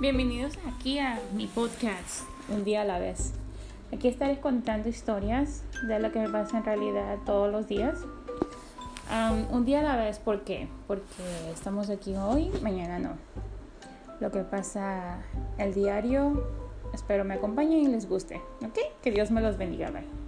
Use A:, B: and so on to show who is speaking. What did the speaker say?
A: Bienvenidos aquí a mi podcast, Un día a la vez. Aquí estaré contando historias de lo que me pasa en realidad todos los días. un día a la vez, ¿por qué? Porque estamos aquí hoy, mañana no. Lo que pasa el diario, espero me acompañen y les guste. ¿Ok? Que Dios me los bendiga. Bye.